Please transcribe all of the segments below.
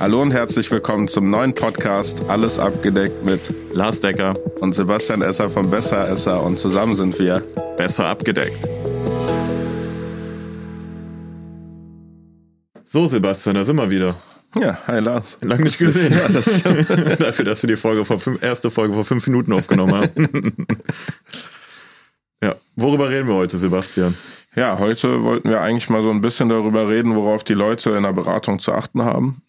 Hallo und herzlich willkommen zum neuen Podcast Alles abgedeckt mit Lars Decker und Sebastian Esser von Besser Esser und zusammen sind wir besser abgedeckt. So, Sebastian, da sind wir wieder. Ja, hi Lars. Lang nicht gesehen. Ja, das Dafür, dass wir die Folge vor fünf, erste Folge vor fünf Minuten aufgenommen haben. ja, worüber reden wir heute, Sebastian? Ja, heute wollten wir eigentlich mal so ein bisschen darüber reden, worauf die Leute in der Beratung zu achten haben.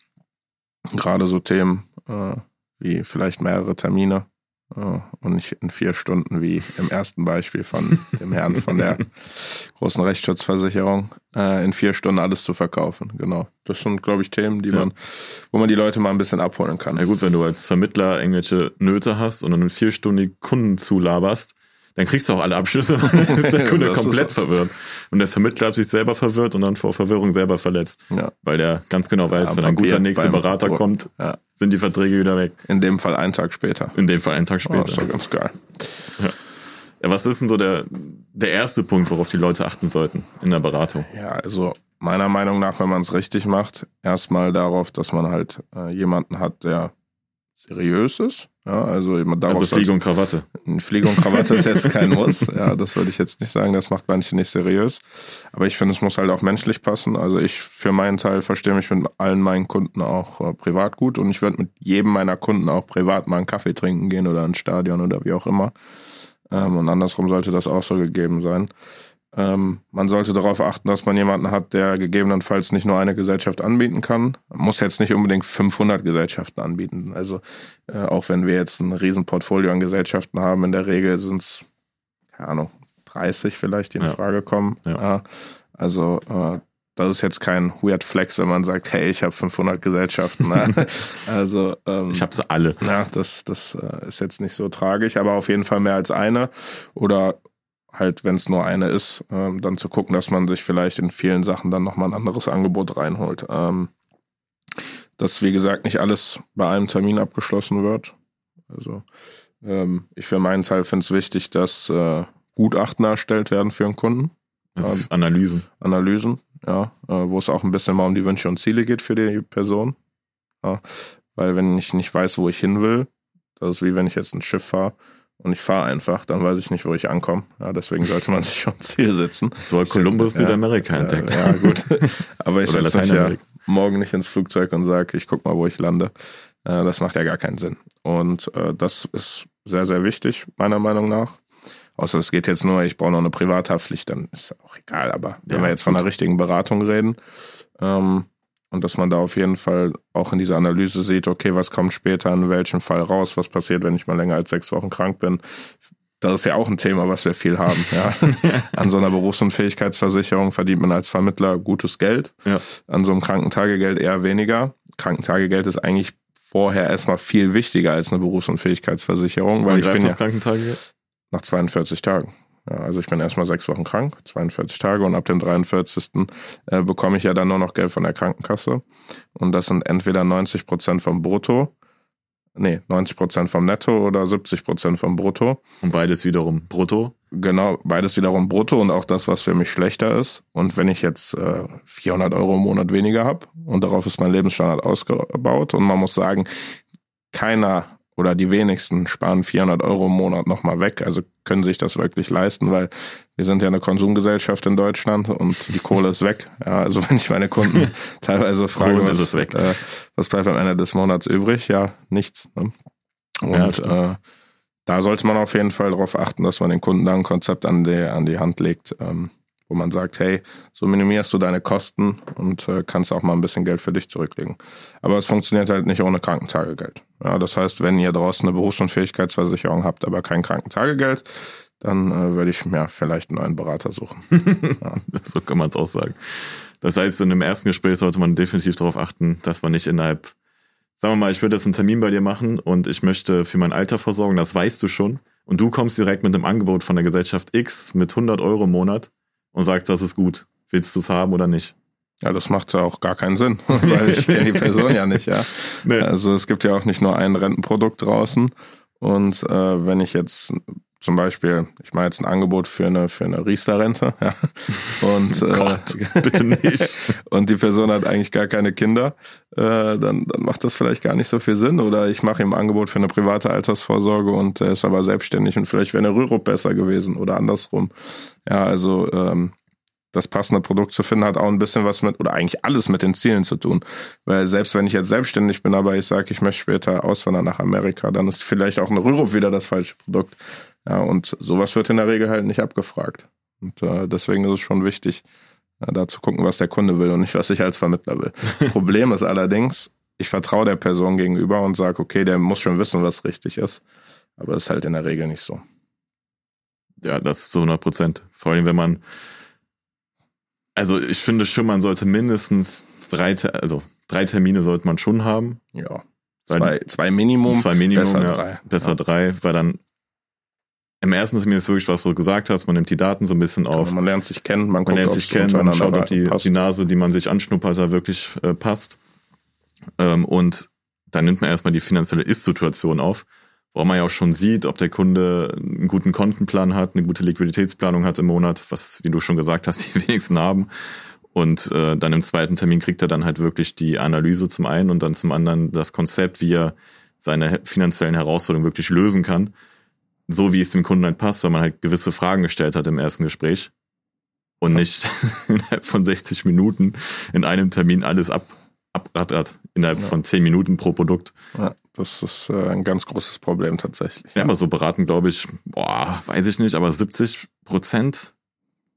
Gerade so Themen äh, wie vielleicht mehrere Termine äh, und nicht in vier Stunden wie im ersten Beispiel von dem Herrn von der großen Rechtsschutzversicherung äh, in vier Stunden alles zu verkaufen. Genau. Das sind, glaube ich, Themen, die ja. man, wo man die Leute mal ein bisschen abholen kann. Ja gut, wenn du als Vermittler irgendwelche Nöte hast und dann in vier Stunden die Kunden zulaberst, dann kriegst du auch alle Abschlüsse. dann ist der Kunde komplett verwirrt. Und der Vermittler hat sich selber verwirrt und dann vor Verwirrung selber verletzt. Ja. Weil der ganz genau weiß, ja, wenn ein guter nächster Berater Pro kommt, ja. sind die Verträge wieder weg. In dem Fall einen Tag später. In dem Fall einen Tag später. Oh, das ist doch ganz geil. Ja. ja, was ist denn so der, der erste Punkt, worauf die Leute achten sollten in der Beratung? Ja, also meiner Meinung nach, wenn man es richtig macht, erstmal darauf, dass man halt äh, jemanden hat, der seriös ist. Ja, also also Fliege und Krawatte. Fliege und Krawatte ist jetzt kein Muss. Ja, das würde ich jetzt nicht sagen. Das macht manche nicht seriös. Aber ich finde, es muss halt auch menschlich passen. Also ich für meinen Teil verstehe mich mit allen meinen Kunden auch äh, privat gut und ich würde mit jedem meiner Kunden auch privat mal einen Kaffee trinken gehen oder ins Stadion oder wie auch immer. Ähm, und andersrum sollte das auch so gegeben sein. Ähm, man sollte darauf achten, dass man jemanden hat, der gegebenenfalls nicht nur eine Gesellschaft anbieten kann. Man muss jetzt nicht unbedingt 500 Gesellschaften anbieten. Also äh, auch wenn wir jetzt ein Riesenportfolio an Gesellschaften haben, in der Regel sind es, keine Ahnung, 30 vielleicht, die in ja. Frage kommen. Ja. also äh, das ist jetzt kein Weird Flex, wenn man sagt, hey, ich habe 500 Gesellschaften. Also ähm, ich habe sie alle. Ja, das das äh, ist jetzt nicht so tragisch, aber auf jeden Fall mehr als eine oder halt, wenn es nur eine ist, ähm, dann zu gucken, dass man sich vielleicht in vielen Sachen dann nochmal ein anderes Angebot reinholt. Ähm, dass, wie gesagt, nicht alles bei einem Termin abgeschlossen wird. Also ähm, ich für meinen Teil finde es wichtig, dass äh, Gutachten erstellt werden für einen Kunden. Also ähm, Analysen. Analysen, ja, äh, wo es auch ein bisschen mal um die Wünsche und Ziele geht für die Person. Ja, weil wenn ich nicht weiß, wo ich hin will, das ist wie wenn ich jetzt ein Schiff fahre, und ich fahre einfach, dann weiß ich nicht, wo ich ankomme. Ja, deswegen sollte man sich schon Ziel setzen. So hat Kolumbus ja, Südamerika entdeckt. Ja, gut. Aber ich setze mich ja morgen nicht ins Flugzeug und sage, ich guck mal, wo ich lande. Äh, das macht ja gar keinen Sinn. Und äh, das ist sehr, sehr wichtig, meiner Meinung nach. Außer es geht jetzt nur, ich brauche noch eine Privathaftpflicht, dann ist auch egal. Aber wenn ja, wir jetzt von einer richtigen Beratung reden, ähm, und dass man da auf jeden Fall auch in dieser Analyse sieht, okay, was kommt später in welchem Fall raus, was passiert, wenn ich mal länger als sechs Wochen krank bin. Das ist ja auch ein Thema, was wir viel haben. Ja. An so einer Berufsunfähigkeitsversicherung verdient man als Vermittler gutes Geld. Ja. An so einem Krankentagegeld eher weniger. Krankentagegeld ist eigentlich vorher erstmal viel wichtiger als eine Berufsunfähigkeitsversicherung, weil ich bin das ja Krankentagegeld? nach 42 Tagen. Ja, also ich bin erstmal sechs Wochen krank, 42 Tage und ab dem 43. Äh, bekomme ich ja dann nur noch Geld von der Krankenkasse. Und das sind entweder 90 Prozent vom Brutto, nee, 90 Prozent vom Netto oder 70 Prozent vom Brutto. Und beides wiederum Brutto? Genau, beides wiederum Brutto und auch das, was für mich schlechter ist. Und wenn ich jetzt äh, 400 Euro im Monat weniger habe und darauf ist mein Lebensstandard ausgebaut und man muss sagen, keiner oder die wenigsten sparen 400 Euro im Monat nochmal weg, also können sich das wirklich leisten, weil wir sind ja eine Konsumgesellschaft in Deutschland und die Kohle ist weg. Ja, also wenn ich meine Kunden teilweise frage, was, äh, was bleibt am Ende des Monats übrig? Ja, nichts. Ne? Und ja, äh, da sollte man auf jeden Fall darauf achten, dass man den Kunden da ein Konzept an die, an die Hand legt, ähm, wo man sagt, hey, so minimierst du deine Kosten und äh, kannst auch mal ein bisschen Geld für dich zurücklegen. Aber es funktioniert halt nicht ohne Krankentagegeld. Ja, das heißt, wenn ihr draußen eine Berufsunfähigkeitsversicherung habt, aber kein Krankentagegeld, dann äh, würde ich mir vielleicht einen neuen Berater suchen. ja. so kann man es auch sagen. Das heißt, in einem ersten Gespräch sollte man definitiv darauf achten, dass man nicht innerhalb, sagen wir mal, ich würde jetzt einen Termin bei dir machen und ich möchte für mein Alter versorgen, das weißt du schon. Und du kommst direkt mit einem Angebot von der Gesellschaft X mit 100 Euro im Monat und sagst, das ist gut. Willst du es haben oder nicht? Ja, das macht ja auch gar keinen Sinn, weil ich kenne die Person ja nicht, ja. Nee. Also es gibt ja auch nicht nur ein Rentenprodukt draußen. Und äh, wenn ich jetzt zum Beispiel, ich mache jetzt ein Angebot für eine, für eine Riester-Rente, ja. Und, oh Gott, äh, bitte nicht. und die Person hat eigentlich gar keine Kinder, äh, dann, dann macht das vielleicht gar nicht so viel Sinn. Oder ich mache ihm ein Angebot für eine private Altersvorsorge und er ist aber selbstständig und vielleicht wäre eine Rürup besser gewesen oder andersrum. Ja, also ähm, das passende Produkt zu finden, hat auch ein bisschen was mit, oder eigentlich alles mit den Zielen zu tun. Weil selbst wenn ich jetzt selbstständig bin, aber ich sage, ich möchte später auswandern nach Amerika, dann ist vielleicht auch eine Rürup wieder das falsche Produkt. Ja, und sowas wird in der Regel halt nicht abgefragt. Und äh, deswegen ist es schon wichtig, äh, da zu gucken, was der Kunde will und nicht, was ich als Vermittler will. Problem ist allerdings, ich vertraue der Person gegenüber und sage, okay, der muss schon wissen, was richtig ist. Aber das ist halt in der Regel nicht so. Ja, das ist zu 100 Prozent. Vor allem, wenn man also ich finde schon, man sollte mindestens drei, also drei Termine sollte man schon haben. Ja. Zwei, zwei Minimum. Zwei Minimum, besser ja, drei. Besser ja. drei, weil dann im ersten Termin ist wirklich, was du gesagt hast, man nimmt die Daten so ein bisschen auf. Ja, man lernt sich kennen, man, man lernt sich kennen, man schaut, ob die, die Nase, die man sich anschnuppert, da wirklich äh, passt. Ähm, und dann nimmt man erstmal die finanzielle Ist-Situation auf wo man ja auch schon sieht, ob der Kunde einen guten Kontenplan hat, eine gute Liquiditätsplanung hat im Monat, was, wie du schon gesagt hast, die wenigsten haben. Und äh, dann im zweiten Termin kriegt er dann halt wirklich die Analyse zum einen und dann zum anderen das Konzept, wie er seine finanziellen Herausforderungen wirklich lösen kann, so wie es dem Kunden halt passt, weil man halt gewisse Fragen gestellt hat im ersten Gespräch und nicht innerhalb von 60 Minuten in einem Termin alles ab, abrattert, innerhalb ja. von 10 Minuten pro Produkt. Ja. Das ist äh, ein ganz großes Problem tatsächlich. Ja, aber so beraten, glaube ich, boah, weiß ich nicht, aber 70 Prozent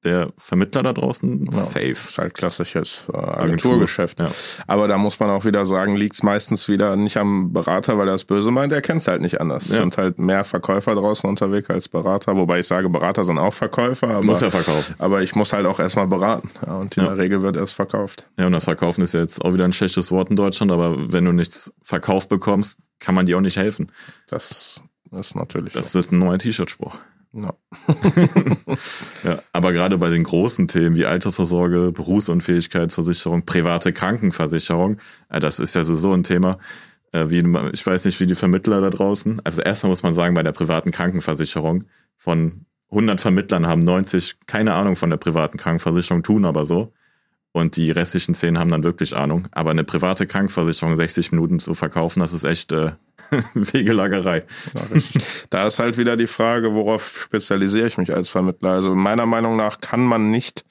der Vermittler da draußen safe. Ist halt klassisches äh, Agenturgeschäft. Ja. Aber da muss man auch wieder sagen, liegt's meistens wieder nicht am Berater, weil er es böse meint, er kennt's halt nicht anders. Ja. Es sind halt mehr Verkäufer draußen unterwegs als Berater, wobei ich sage, Berater sind auch Verkäufer. Aber, muss ja verkaufen. Aber ich muss halt auch erstmal beraten. Ja, und in der Regel wird erst verkauft. Ja, und das Verkaufen ist ja jetzt auch wieder ein schlechtes Wort in Deutschland, aber wenn du nichts verkauft bekommst, kann man dir auch nicht helfen. Das ist natürlich. Das so. wird ein neuer T-Shirt-Spruch. Ja. ja, aber gerade bei den großen Themen wie Altersvorsorge, Berufsunfähigkeitsversicherung, private Krankenversicherung, das ist ja so ein Thema. Äh, wie, ich weiß nicht, wie die Vermittler da draußen. Also erstmal muss man sagen, bei der privaten Krankenversicherung von 100 Vermittlern haben 90 keine Ahnung von der privaten Krankenversicherung, tun aber so. Und die restlichen 10 haben dann wirklich Ahnung. Aber eine private Krankenversicherung 60 Minuten zu verkaufen, das ist echt äh, Wegelagerei. Da ist halt wieder die Frage, worauf spezialisiere ich mich als Vermittler? Also meiner Meinung nach kann man nicht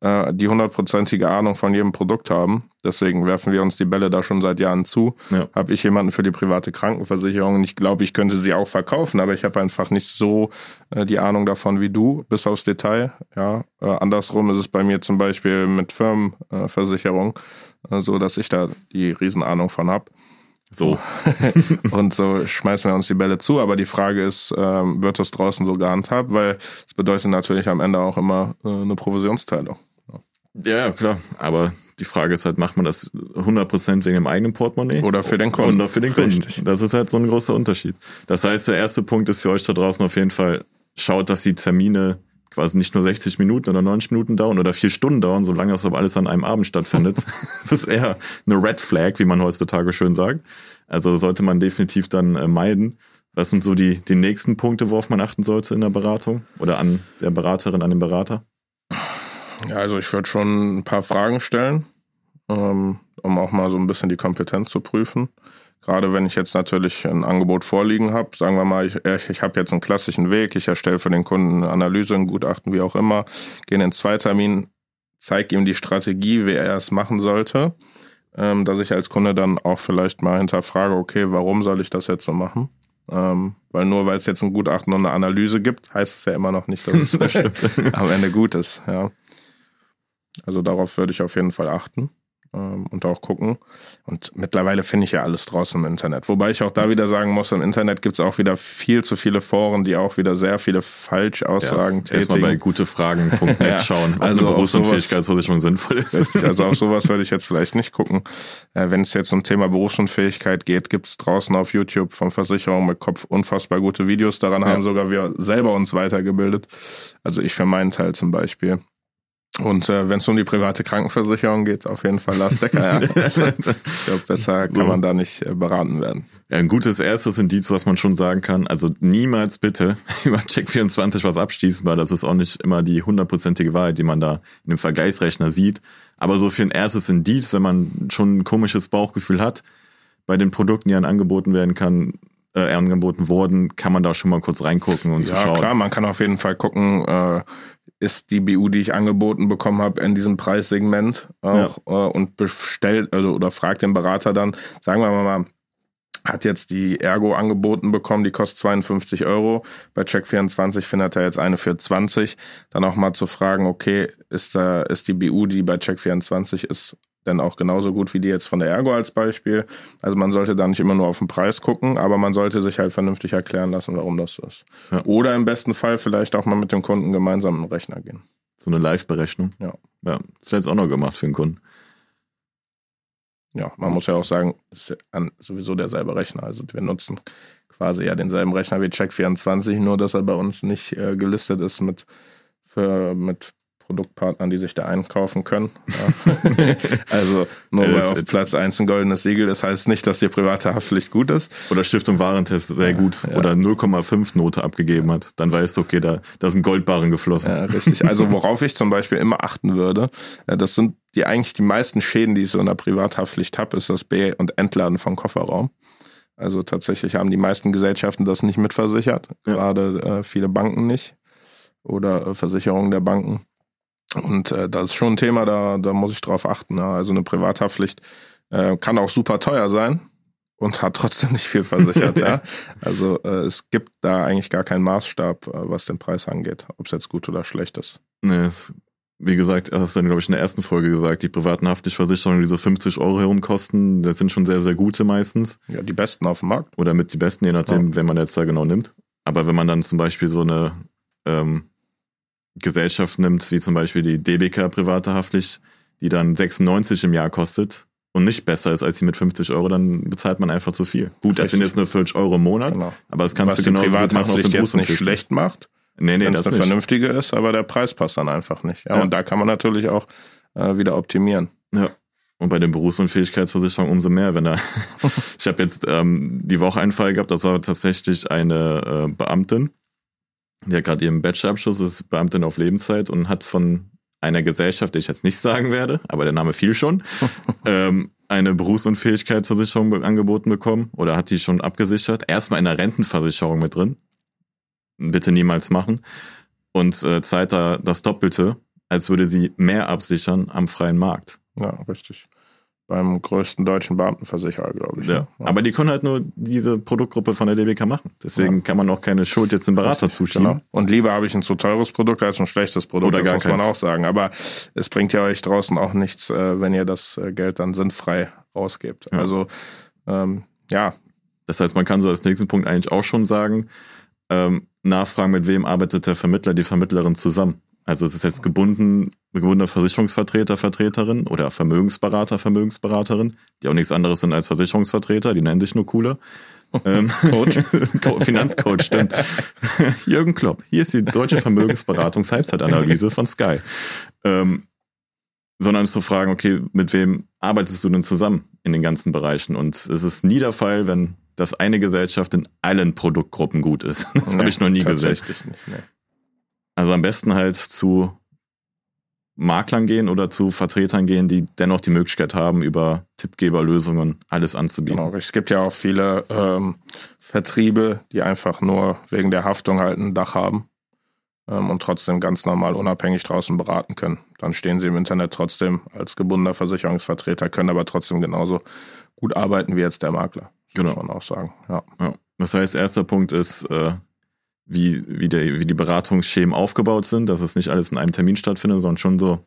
äh, die hundertprozentige Ahnung von jedem Produkt haben. Deswegen werfen wir uns die Bälle da schon seit Jahren zu. Ja. Habe ich jemanden für die private Krankenversicherung? Ich glaube, ich könnte sie auch verkaufen, aber ich habe einfach nicht so äh, die Ahnung davon wie du, bis aufs Detail. Ja, äh, andersrum ist es bei mir zum Beispiel mit Firmenversicherung, äh, so dass ich da die Riesenahnung von habe. So. und so schmeißen wir uns die Bälle zu. Aber die Frage ist, ähm, wird das draußen so gehandhabt? Weil es bedeutet natürlich am Ende auch immer äh, eine Provisionsteilung. Ja, klar. Aber die Frage ist halt, macht man das 100% wegen dem eigenen Portemonnaie? Oder für den Kunden. Oder für den Kunden. Richtig. Das ist halt so ein großer Unterschied. Das heißt, der erste Punkt ist für euch da draußen auf jeden Fall, schaut, dass die Termine quasi nicht nur 60 Minuten oder 90 Minuten dauern oder vier Stunden dauern, solange das aber alles an einem Abend stattfindet. das ist eher eine Red Flag, wie man heutzutage schön sagt. Also sollte man definitiv dann äh, meiden. Was sind so die, die nächsten Punkte, worauf man achten sollte in der Beratung oder an der Beraterin, an dem Berater? Ja, also ich würde schon ein paar Fragen stellen, ähm, um auch mal so ein bisschen die Kompetenz zu prüfen. Gerade wenn ich jetzt natürlich ein Angebot vorliegen habe, sagen wir mal, ich, ich habe jetzt einen klassischen Weg, ich erstelle für den Kunden eine Analyse, ein Gutachten, wie auch immer, gehe in den Zweitermin, zeige ihm die Strategie, wie er es machen sollte, ähm, dass ich als Kunde dann auch vielleicht mal hinterfrage, okay, warum soll ich das jetzt so machen? Ähm, weil nur weil es jetzt ein Gutachten und eine Analyse gibt, heißt es ja immer noch nicht, dass es am Ende gut ist. Ja. Also darauf würde ich auf jeden Fall achten ähm, und auch gucken. Und mittlerweile finde ich ja alles draußen im Internet. Wobei ich auch da wieder sagen muss, im Internet gibt es auch wieder viel zu viele Foren, die auch wieder sehr viele Falschaussagen ja, tätigen. Erstmal bei gutefragen.net ja, schauen, ob also eine Berufsunfähigkeitsversicherung sinnvoll ist. Richtig, also auf sowas würde ich jetzt vielleicht nicht gucken. Äh, Wenn es jetzt um Thema Berufsunfähigkeit geht, gibt es draußen auf YouTube von Versicherungen mit Kopf unfassbar gute Videos. Daran ja. haben sogar wir selber uns weitergebildet. Also ich für meinen Teil zum Beispiel. Und äh, wenn es um die private Krankenversicherung geht, auf jeden Fall Lars Decker. Ja. Ich glaube, besser kann man da nicht äh, beraten werden. Ja, ein gutes erstes Indiz, was man schon sagen kann. Also niemals bitte über Check24 was abschließen, weil das ist auch nicht immer die hundertprozentige Wahrheit, die man da in dem Vergleichsrechner sieht. Aber so für ein erstes Indiz, wenn man schon ein komisches Bauchgefühl hat, bei den Produkten, die einem angeboten werden kann, äh, angeboten wurden, kann man da schon mal kurz reingucken und ja, zu schauen. klar, man kann auf jeden Fall gucken, äh, ist die BU, die ich angeboten bekommen habe, in diesem Preissegment auch ja. äh, und bestellt, also oder fragt den Berater dann, sagen wir mal, hat jetzt die Ergo angeboten bekommen, die kostet 52 Euro. Bei Check24 findet er jetzt eine für 20. Dann auch mal zu fragen, okay, ist da, ist die BU, die bei Check24 ist, denn auch genauso gut wie die jetzt von der Ergo als Beispiel. Also man sollte da nicht immer nur auf den Preis gucken, aber man sollte sich halt vernünftig erklären lassen, warum das so ist. Ja. Oder im besten Fall vielleicht auch mal mit dem Kunden gemeinsam einen Rechner gehen. So eine Live-Berechnung. Ja. Ja, das wäre jetzt auch noch gemacht für den Kunden. Ja, man muss ja auch sagen, ist ja sowieso derselbe Rechner. Also wir nutzen quasi ja denselben Rechner wie Check24, nur dass er bei uns nicht äh, gelistet ist mit, für, mit Produktpartnern, die sich da einkaufen können. Also nur weil auf Platz 1 ein goldenes Siegel ist, heißt nicht, dass die private Haftpflicht gut ist. Oder Stiftung Warentest sehr gut ja. oder 0,5 Note abgegeben hat. Dann weißt du, okay, da, da sind Goldbarren geflossen. Ja, richtig. Also worauf ich zum Beispiel immer achten würde, äh, das sind die eigentlich die meisten Schäden, die ich so in der Privathaftpflicht habe, ist das B- und Entladen von Kofferraum. Also tatsächlich haben die meisten Gesellschaften das nicht mitversichert, gerade äh, viele Banken nicht oder äh, Versicherungen der Banken. Und äh, das ist schon ein Thema, da, da muss ich drauf achten. Ja. Also eine Privathaftpflicht äh, kann auch super teuer sein und hat trotzdem nicht viel versichert. ja. Also äh, es gibt da eigentlich gar keinen Maßstab, äh, was den Preis angeht, ob es jetzt gut oder schlecht ist. Nee, wie gesagt, hast du dann, glaube ich, in der ersten Folge gesagt, die privaten Haftpflichtversicherungen, die so 50 Euro herumkosten, das sind schon sehr, sehr gute meistens. Ja, die besten auf dem Markt. Oder mit die besten, je nachdem, ja. wenn man jetzt da genau nimmt. Aber wenn man dann zum Beispiel so eine ähm, Gesellschaft nimmt, wie zum Beispiel die DBK private Haftpflicht, die dann 96 im Jahr kostet und nicht besser ist als die mit 50 Euro, dann bezahlt man einfach zu viel. Gut, das sind jetzt nur 40 Euro im Monat, genau. aber das kannst Was du genauso gut machen auf dem jetzt nicht schlecht macht. Nee, nee, das eine nicht. vernünftige ist, aber der Preis passt dann einfach nicht. Ja, ja. und da kann man natürlich auch äh, wieder optimieren. Ja. Und bei den Berufsunfähigkeitsversicherungen umso mehr, wenn er. ich habe jetzt ähm, die Woche einen Fall gehabt, das war tatsächlich eine äh, Beamtin, die hat gerade ihren Bachelorabschluss, ist Beamtin auf Lebenszeit und hat von einer Gesellschaft, die ich jetzt nicht sagen werde, aber der Name fiel schon, ähm, eine Berufsunfähigkeitsversicherung angeboten bekommen oder hat die schon abgesichert. Erstmal in der Rentenversicherung mit drin. Bitte niemals machen. Und äh, zahlt da das Doppelte, als würde sie mehr absichern am freien Markt. Ja, richtig beim größten deutschen Beamtenversicherer, glaube ich. Ja. Ne? ja. Aber die können halt nur diese Produktgruppe von der DBK machen. Deswegen ja. kann man auch keine Schuld jetzt dem Berater zuschieben. Genau. Und lieber habe ich ein zu teures Produkt als ein schlechtes Produkt. Oder das gar muss keins. man auch sagen. Aber es bringt ja euch draußen auch nichts, äh, wenn ihr das äh, Geld dann sinnfrei rausgebt. Ja. Also ähm, ja. Das heißt, man kann so als nächsten Punkt eigentlich auch schon sagen, ähm, nachfragen, mit wem arbeitet der Vermittler, die Vermittlerin zusammen. Also es ist jetzt gebunden, gebundener Versicherungsvertreter, Vertreterin oder Vermögensberater, Vermögensberaterin, die auch nichts anderes sind als Versicherungsvertreter, die nennen sich nur cooler. Ähm, Coach. Finanzcoach, stimmt. Jürgen Klopp, hier ist die deutsche Vermögensberatungs-Halbzeitanalyse von Sky. Ähm, sondern zu fragen, okay, mit wem arbeitest du denn zusammen in den ganzen Bereichen? Und es ist nie der Fall, wenn das eine Gesellschaft in allen Produktgruppen gut ist. Das nee, habe ich noch nie gesehen. Nicht, nee. Also am besten halt zu Maklern gehen oder zu Vertretern gehen, die dennoch die Möglichkeit haben, über Tippgeberlösungen alles anzubieten. Genau, es gibt ja auch viele ähm, Vertriebe, die einfach nur wegen der Haftung halt ein Dach haben ähm, und trotzdem ganz normal unabhängig draußen beraten können. Dann stehen sie im Internet trotzdem als gebundener Versicherungsvertreter, können aber trotzdem genauso gut arbeiten wie jetzt der Makler. Genau. Muss man auch sagen. Ja. ja. Das heißt, erster Punkt ist, äh, wie, wie, der, wie die Beratungsschemen aufgebaut sind, dass es nicht alles in einem Termin stattfindet, sondern schon so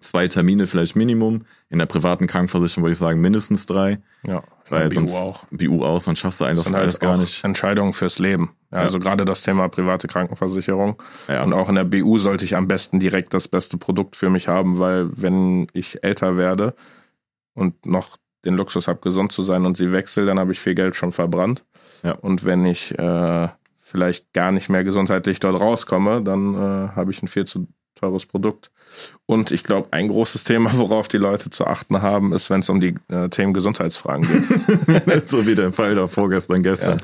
zwei Termine vielleicht Minimum. In der privaten Krankenversicherung würde ich sagen mindestens drei. Ja, weil BU sonst, auch. BU auch, sonst schaffst du einfach halt alles gar nicht. Entscheidungen fürs Leben. Ja, Ja. Also gerade das Thema private Krankenversicherung. Ja. Und auch in der BU sollte ich am besten direkt das beste Produkt für mich haben, weil wenn ich älter werde und noch den Luxus habe, gesund zu sein und sie wechsle, dann habe ich viel Geld schon verbrannt. Ja. Und wenn ich äh, vielleicht gar nicht mehr gesundheitlich dort rauskomme, dann äh, habe ich ein viel zu teures Produkt. Und ich glaube, ein großes Thema, worauf die Leute zu achten haben, ist, wenn es um die äh, Themen Gesundheitsfragen geht. so wie der Fall da vorgestern, gestern.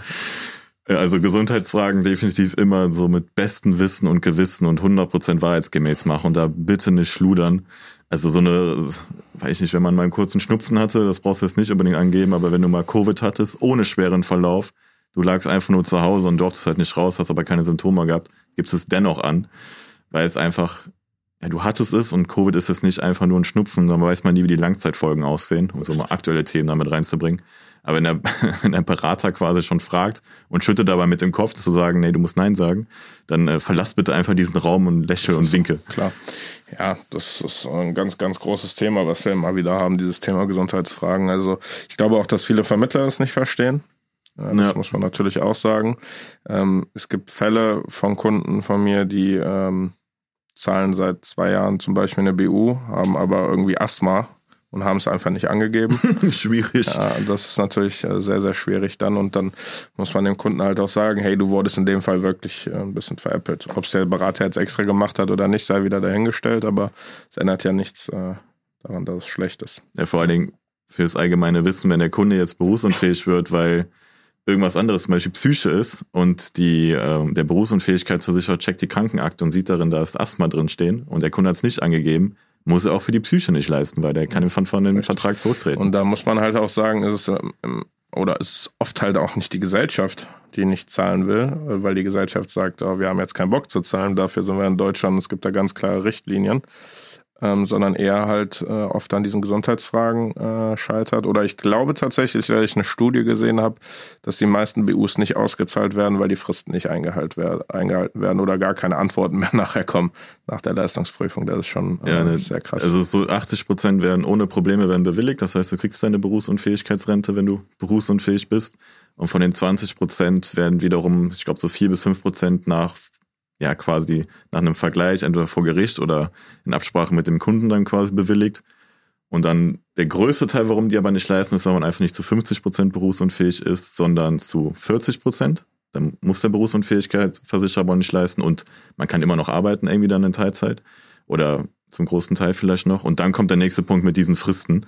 Ja. Also Gesundheitsfragen definitiv immer so mit bestem Wissen und Gewissen und 100% wahrheitsgemäß machen und da bitte nicht schludern. Also so eine, weiß ich nicht, wenn man mal einen kurzen Schnupfen hatte, das brauchst du jetzt nicht unbedingt angeben, aber wenn du mal Covid hattest, ohne schweren Verlauf, du lagst einfach nur zu Hause und durftest halt nicht raus, hast aber keine Symptome gehabt, gibst es dennoch an, weil es einfach, ja, du hattest es und Covid ist jetzt nicht einfach nur ein Schnupfen, dann weiß man nie, wie die Langzeitfolgen aussehen, um so mal aktuelle Themen damit reinzubringen. Aber wenn der, wenn der Berater quasi schon fragt und schüttet dabei mit dem Kopf zu sagen, nee, du musst Nein sagen, dann äh, verlass bitte einfach diesen Raum und lächle und winke. Klar. Ja, das ist ein ganz, ganz großes Thema, was wir immer wieder haben, dieses Thema Gesundheitsfragen. Also ich glaube auch, dass viele Vermittler es nicht verstehen. Das ja. muss man natürlich auch sagen. Ähm, es gibt Fälle von Kunden von mir, die ähm, zahlen seit zwei Jahren zum Beispiel eine BU, haben aber irgendwie Asthma und haben es einfach nicht angegeben. schwierig. Ja, das ist natürlich äh, sehr, sehr schwierig dann. Und dann muss man dem Kunden halt auch sagen, hey, du wurdest in dem Fall wirklich äh, ein bisschen veräppelt. Ob es der Berater jetzt extra gemacht hat oder nicht, sei wieder dahingestellt, aber es ändert ja nichts äh, daran, dass es schlecht ist. Ja, vor allen Dingen fürs allgemeine Wissen, wenn der Kunde jetzt berufsunfähig wird, weil irgendwas anderes, zum Beispiel Psyche ist und die, äh, der Berufsunfähigkeitsversicherer checkt die Krankenakte und sieht darin, da ist Asthma drin stehen und der Kunde hat es nicht angegeben, muss er auch für die Psyche nicht leisten, weil der kann von, von dem Vertrag zurücktreten. Und da muss man halt auch sagen, ist es ähm, oder ist oft halt auch nicht die Gesellschaft, die nicht zahlen will, weil die Gesellschaft sagt, oh, wir haben jetzt keinen Bock zu zahlen, dafür sind wir in Deutschland, es gibt da ganz klare Richtlinien ähm, sondern eher halt äh, oft an diesen Gesundheitsfragen äh, scheitert. Oder ich glaube tatsächlich, weil ich eine Studie gesehen habe, dass die meisten BUs nicht ausgezahlt werden, weil die Fristen nicht eingehalten werden, eingehalten werden oder gar keine Antworten mehr nachher kommen nach der Leistungsprüfung. Das ist schon äh, ja, ne, sehr krass. Also so 80 Prozent werden ohne Probleme werden bewilligt. Das heißt, du kriegst deine Berufsunfähigkeitsrente, wenn du berufsunfähig bist. Und von den 20 Prozent werden wiederum, ich glaube, so vier bis fünf Prozent nach ja quasi nach einem Vergleich entweder vor Gericht oder in Absprache mit dem Kunden dann quasi bewilligt. Und dann der größte Teil, warum die aber nicht leisten, ist, weil man einfach nicht zu 50 Prozent berufsunfähig ist, sondern zu 40 Prozent. Dann muss der Berufsunfähigkeitsversicherer aber nicht leisten und man kann immer noch arbeiten, irgendwie dann in Teilzeit oder zum großen Teil vielleicht noch. Und dann kommt der nächste Punkt mit diesen Fristen.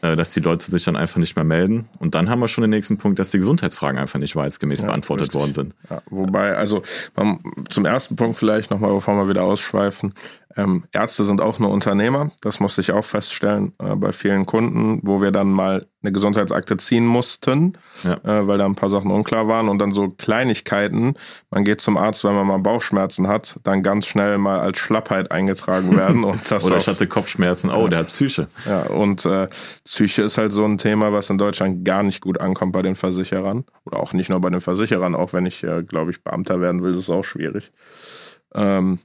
Äh, dass die Leute sich dann einfach nicht mehr melden. Und dann haben wir schon den nächsten Punkt, dass die Gesundheitsfragen einfach nicht wahrheitsgemäß ja, beantwortet richtig. worden sind. Ja, wobei, also zum ersten Punkt vielleicht nochmal, bevor wir wieder ausschweifen. Ähm, Ärzte sind auch nur Unternehmer, das musste ich auch feststellen äh, bei vielen Kunden, wo wir dann mal eine Gesundheitsakte ziehen mussten, ja. äh, weil da ein paar Sachen unklar waren und dann so Kleinigkeiten. Man geht zum Arzt, wenn man mal Bauchschmerzen hat, dann ganz schnell mal als Schlappheit eingetragen werden. Und das Oder ich hatte Kopfschmerzen, oh, der hat Psyche. Ja, und äh, Psyche ist halt so ein Thema, was in Deutschland gar nicht gut ankommt bei den Versicherern. Oder auch nicht nur bei den Versicherern, auch wenn ich, äh, glaube ich, Beamter werden will, ist es auch schwierig. Ähm,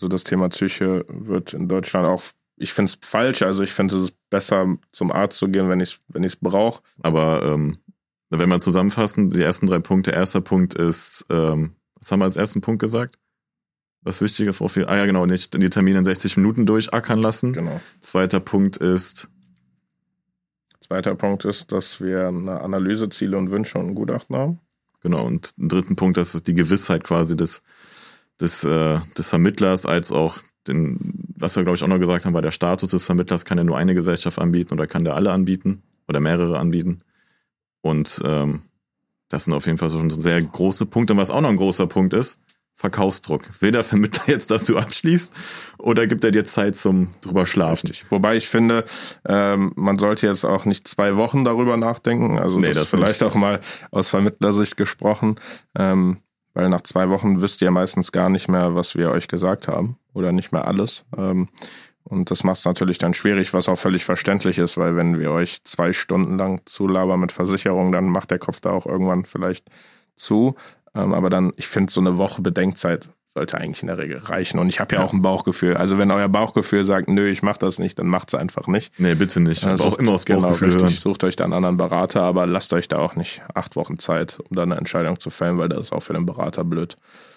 also das Thema Psyche wird in Deutschland auch, ich finde es falsch, also ich finde es besser, zum Arzt zu gehen, wenn ich es wenn brauche. Aber ähm, wenn wir zusammenfassen, die ersten drei Punkte, erster Punkt ist, ähm, was haben wir als ersten Punkt gesagt? Was wichtig ist, auf die, ah ja genau, nicht die Termine in 60 Minuten durchackern lassen. Genau. Zweiter Punkt ist, Zweiter Punkt ist, dass wir eine Analyse, Ziele und Wünsche und ein Gutachten haben. Genau, und ein dritten Punkt, das ist die Gewissheit quasi des des, äh, des Vermittlers als auch den, was wir glaube ich auch noch gesagt haben, war der Status des Vermittlers kann ja nur eine Gesellschaft anbieten oder kann der alle anbieten oder mehrere anbieten. Und ähm, das sind auf jeden Fall so schon sehr große Punkte. Und was auch noch ein großer Punkt ist, Verkaufsdruck. Will der Vermittler jetzt, dass du abschließt oder gibt er dir Zeit zum drüber schlafen? Richtig. Wobei ich finde, ähm, man sollte jetzt auch nicht zwei Wochen darüber nachdenken. Also nee, das, das vielleicht nicht. auch mal aus Vermittlersicht gesprochen. Ähm, weil nach zwei Wochen wisst ihr meistens gar nicht mehr, was wir euch gesagt haben oder nicht mehr alles. Ähm, und das macht es natürlich dann schwierig, was auch völlig verständlich ist, weil wenn wir euch zwei Stunden lang zulabern mit Versicherung, dann macht der Kopf da auch irgendwann vielleicht zu. Ähm, aber dann, ich finde, so eine Woche Bedenkzeit sollte eigentlich in der Regel reichen. Und ich habe ja, ja, auch ein Bauchgefühl. Also wenn euer Bauchgefühl sagt, nö, ich mache das nicht, dann macht's einfach nicht. Nee, bitte nicht. Also auch immer aus genau, Bauchgefühl genau, richtig, Sucht euch da einen anderen Berater, aber lasst euch da auch nicht acht Wochen Zeit, um da eine Entscheidung zu fällen, weil das ist auch für den Berater blöd.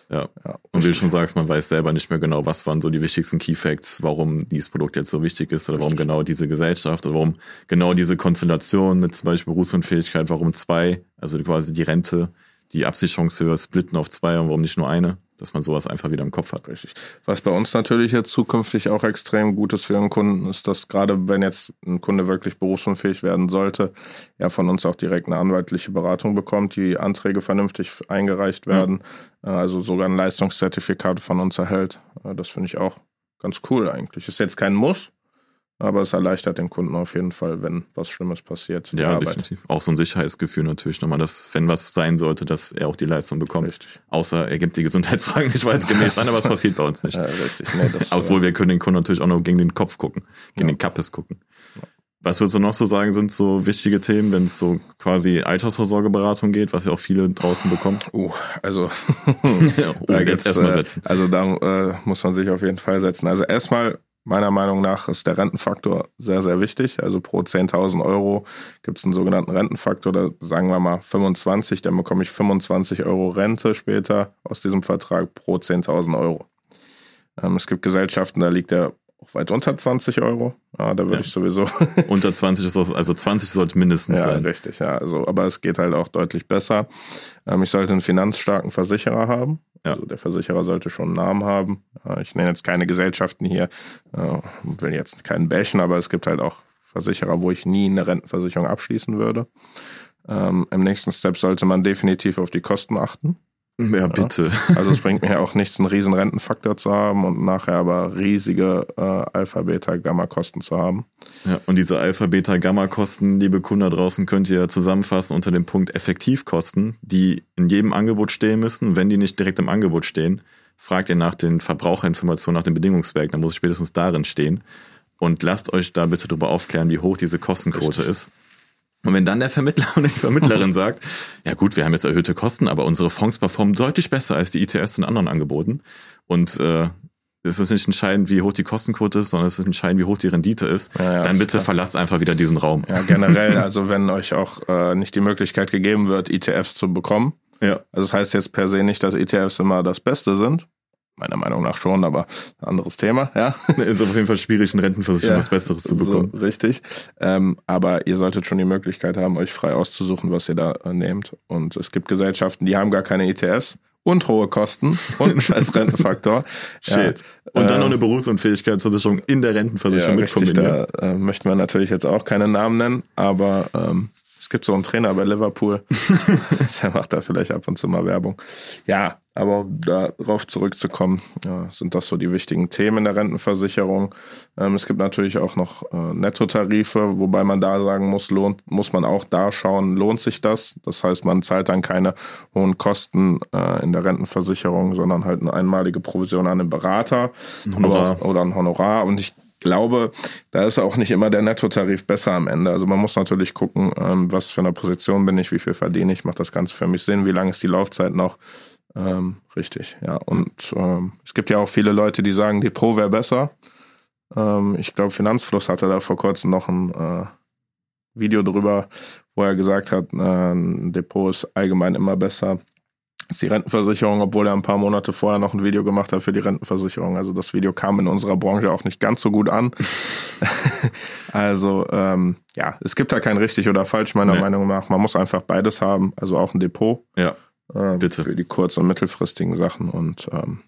Ja. ja. Und wie du schon sagst, man weiß selber nicht mehr genau, was waren so die wichtigsten Key Facts, warum dieses Produkt jetzt so wichtig ist oder warum genau diese Gesellschaft oder warum genau diese Konstellation mit zum Beispiel Berufsunfähigkeit, warum zwei, also quasi die Rente, die Absicherungshöhe splitten auf zwei und warum nicht nur eine. Dass man sowas einfach wieder im Kopf hat. Richtig. Was bei uns natürlich jetzt zukünftig auch extrem gut ist für einen Kunden, ist, dass gerade wenn jetzt ein Kunde wirklich berufsunfähig werden sollte, er von uns auch direkt eine anwaltliche Beratung bekommt, die Anträge vernünftig eingereicht werden, ja. also sogar ein Leistungszertifikat von uns erhält. Das finde ich auch ganz cool eigentlich. Ist jetzt kein Muss, aber es erleichtert den Kunden auf jeden Fall, wenn was Schlimmes passiert. Ja, definitiv. Auch so ein Sicherheitsgefühl natürlich nochmal, dass, wenn was sein sollte, dass er auch die Leistung bekommt. Richtig. Außer er gibt die Gesundheitsfragen nicht wahrheitsgemäß an, aber es passiert bei uns nicht. Ja, richtig. Nee, das, Obwohl wir können den Kunden natürlich auch noch gegen den Kopf gucken, gegen ja. den Kappes gucken. Was würdest du noch so sagen, sind so wichtige Themen, wenn es so quasi Altersvorsorgeberatung geht, was ja auch viele draußen bekommen? Uh, also oh, da jetzt erstmal äh, setzen. Also da äh, muss man sich auf jeden Fall setzen. Also erstmal Meiner Meinung nach ist der Rentenfaktor sehr, sehr wichtig. Also pro 10.000 Euro gibt es einen sogenannten Rentenfaktor, da sagen wir mal 25, dann bekomme ich 25 Euro Rente später aus diesem Vertrag pro 10.000 Euro. Ähm, es gibt Gesellschaften, da liegt der auch weit unter 20 Euro. Ja, da würde ja. ich sowieso. unter 20 ist auch, also 20 sollte mindestens ja, sein. Richtig, ja. Also, aber es geht halt auch deutlich besser. Ähm, ich sollte einen finanzstarken Versicherer haben. Ja. Also der Versicherer sollte schon einen Namen haben. Ich nenne jetzt keine Gesellschaften hier, äh, will jetzt keinen bashen, aber es gibt halt auch Versicherer, wo ich nie eine Rentenversicherung abschließen würde. Ähm, Im nächsten Step sollte man definitiv auf die Kosten achten. Ja, bitte. Ja. Also es bringt mir auch nichts, einen riesen Rentenfaktor zu haben und nachher aber riesige äh, Alpha-Beta-Gamma-Kosten zu haben. Ja, und diese Alpha-Beta-Gamma-Kosten, liebe Kunden da draußen, könnt ihr zusammenfassen unter dem Punkt Effektivkosten, die in jedem Angebot stehen müssen. Wenn die nicht direkt im Angebot stehen, fragt ihr nach den Verbraucherinformationen, nach dem Bedingungswerk, dann muss es spätestens darin stehen. Und lasst euch da bitte darüber aufklären, wie hoch diese Kostenquote Richtig. ist. Und wenn dann der Vermittler oder die Vermittlerin sagt, ja gut, wir haben jetzt erhöhte Kosten, aber unsere Fonds performen deutlich besser als die ETFs in anderen Angeboten. Und äh, es ist nicht entscheidend, wie hoch die Kostenquote ist, sondern es ist entscheidend, wie hoch die Rendite ist. Ja, ja, dann bitte verlasst einfach wieder diesen Raum. Ja, generell, also wenn euch auch äh, nicht die Möglichkeit gegeben wird, ETFs zu bekommen. Ja. Also das heißt jetzt per se nicht, dass ETFs immer das Beste sind. Meiner Meinung nach schon, aber anderes Thema, ja. Ist auf jeden Fall schwierig, in Rentenversicherung ja, was Besseres zu bekommen. So, richtig. Ähm, aber ihr solltet schon die Möglichkeit haben, euch frei auszusuchen, was ihr da äh, nehmt. Und es gibt Gesellschaften, die haben gar keine ETFs und hohe Kosten und einen scheiß Rentenfaktor. Shit. Ja, und dann noch eine Berufsunfähigkeitsversicherung in der Rentenversicherung ja, mit Da äh, möchte man natürlich jetzt auch keine Namen nennen, aber ähm, es gibt so einen Trainer bei Liverpool, der macht da vielleicht ab und zu mal Werbung. Ja, aber um darauf zurückzukommen, ja, sind das so die wichtigen Themen in der Rentenversicherung. Ähm, es gibt natürlich auch noch äh, Nettotarife, wobei man da sagen muss, lohnt, muss man auch da schauen, lohnt sich das? Das heißt, man zahlt dann keine hohen Kosten äh, in der Rentenversicherung, sondern halt eine einmalige Provision an den Berater ein Honorar. oder ein Honorar. Und ich glaube, da ist auch nicht immer der Nettotarif besser am Ende. Also man muss natürlich gucken, ähm, was für eine Position bin ich, wie viel verdiene ich, macht das Ganze für mich Sinn, wie lange ist die Laufzeit noch. Ähm, richtig, ja. Und ähm, es gibt ja auch viele Leute, die sagen, Depot wäre besser. Ähm, ich glaube, Finanzfluss hatte da vor kurzem noch ein äh, Video drüber, wo er gesagt hat, äh, ein Depot ist allgemein immer besser ist die Rentenversicherung, obwohl er ein paar Monate vorher noch ein Video gemacht hat für die Rentenversicherung. Also das Video kam in unserer Branche auch nicht ganz so gut an. also ähm, ja, es gibt da kein richtig oder falsch meiner nee. Meinung nach. Man muss einfach beides haben, also auch ein Depot. Ja, ähm, bitte. Für die kurz- und mittelfristigen Sachen und ähm,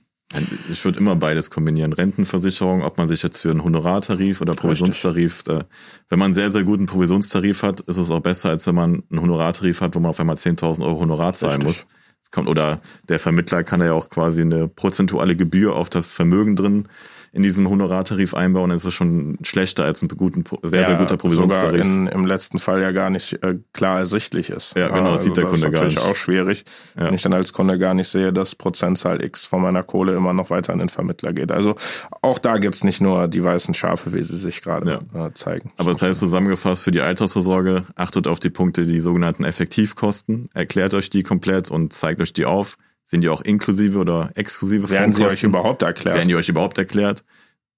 ich würde immer beides kombinieren. Rentenversicherung, ob man sich jetzt für einen Honorartarif oder Provisionstarif, äh, wenn man einen sehr, sehr guten Provisionstarif hat, ist es auch besser, als wenn man einen Honorartarif hat, wo man auf einmal 10.000 Euro Honorar zahlen Richtig. muss kommt, oder der Vermittler kann ja auch quasi eine prozentuale Gebühr auf das Vermögen drin in diesem Honorartarif einbauen, ist es schon schlechter als ein guten, sehr, ja, sehr guter Provisionstarif. Sogar in, im letzten Fall ja gar nicht äh, klar ersichtlich ist. Ja, genau, also sieht der Kunde gar nicht. Das ist natürlich auch schwierig, ja. wenn ich dann als Kunde gar nicht sehe, dass Prozentzahl X von meiner Kohle immer noch weiter an den Vermittler geht. Also auch da gibt's nicht nur die weißen Schafe, wie sie sich gerade ja. äh, zeigen. Aber das heißt zusammengefasst, für die Altersvorsorge achtet auf die Punkte, die sogenannten Effektivkosten, erklärt euch die komplett und zeigt euch die auf sind die auch inklusive oder exklusive Werden sie euch überhaupt erklärt? Werden die euch überhaupt erklärt?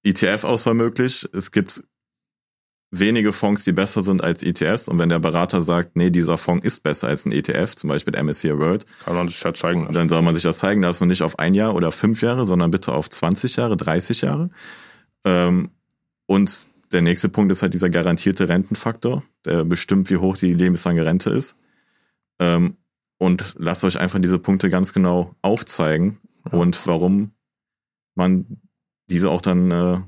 ETF-Auswahl möglich. Es gibt wenige Fonds, die besser sind als ETFs. Und wenn der Berater sagt, nee, dieser Fonds ist besser als ein ETF, zum Beispiel MSCI World, kann man sich das zeigen lassen. Dann soll man sich das zeigen lassen und nicht auf ein Jahr oder fünf Jahre, sondern bitte auf 20 Jahre, 30 Jahre. Ähm, und der nächste Punkt ist halt dieser garantierte Rentenfaktor, der bestimmt, wie hoch die lebenslange Rente ist. Und lasst euch einfach diese Punkte ganz genau aufzeigen. und warum man diese auch dann äh,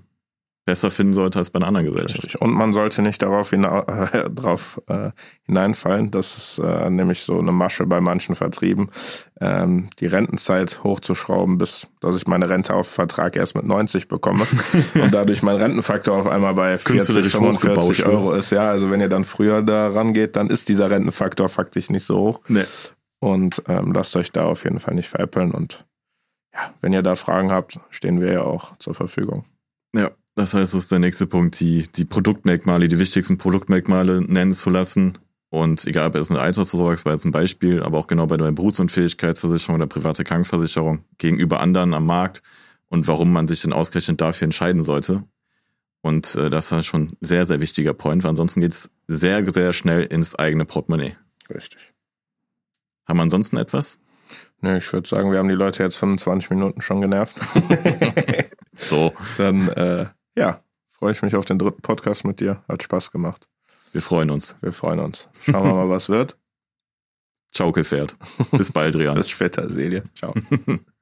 besser finden sollte als bei einer anderen Gesellschaft. Richtig. Und man sollte nicht darauf, äh, drauf äh, hineinfallen, das ist äh, nämlich so eine Masche bei manchen Vertrieben, ähm, die Rentenzeit hochzuschrauben, bis dass ich meine Rente auf Vertrag erst mit 90 bekomme und dadurch mein Rentenfaktor auf einmal bei 40, 45 Euro ist. Ja, also wenn ihr dann früher da rangeht, dann ist dieser Rentenfaktor faktisch nicht so hoch. Nee. Und ähm, lasst euch da auf jeden Fall nicht veräppeln. Und ja, wenn ihr da Fragen habt, stehen wir ja auch zur Verfügung. Ja, das heißt, das ist der nächste Punkt, die, die Produktmerkmale, die wichtigsten Produktmerkmale nennen zu lassen. Und egal, ob es eine Altersvorsorge ist, war jetzt ein Beispiel, aber auch genau bei der Berufsunfähigkeitsversicherung oder private Krankenversicherung gegenüber anderen am Markt und warum man sich denn ausgerechnet dafür entscheiden sollte. Und äh, das ist schon ein sehr, sehr wichtiger Point, weil ansonsten geht es sehr, sehr schnell ins eigene Portemonnaie. Richtig. Haben wir ansonsten etwas? Nee, ich würde sagen, wir haben die Leute jetzt 25 Minuten schon genervt. so. Dann, äh, ja, freue ich mich auf den dritten Podcast mit dir. Hat Spaß gemacht. Wir freuen uns. Wir freuen uns. Schauen wir mal, was wird. Ciao, Gefährt. Bis bald, Rian. Bis später, Selie. Ciao.